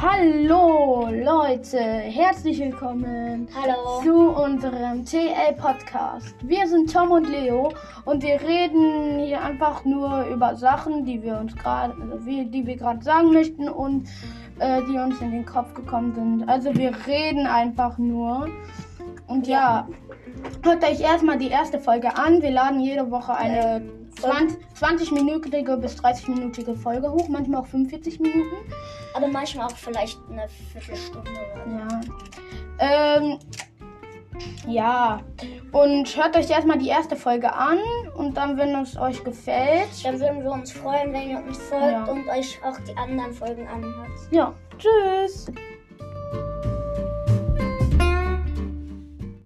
Hallo Leute, herzlich willkommen Hallo. zu unserem TL Podcast. Wir sind Tom und Leo und wir reden hier einfach nur über Sachen, die wir uns gerade, also die wir gerade sagen möchten und äh, die uns in den Kopf gekommen sind. Also wir reden einfach nur. Und ja, hört euch erstmal die erste Folge an. Wir laden jede Woche eine 20 20-minütige bis 30-minütige Folge hoch, manchmal auch 45 Minuten. Aber manchmal auch vielleicht eine Viertelstunde oder. Ja. Ähm, ja. Und hört euch erstmal die erste Folge an und dann, wenn es euch gefällt. Dann würden wir uns freuen, wenn ihr uns folgt Ja. und euch auch die anderen Folgen anhört. Ja. Tschüss.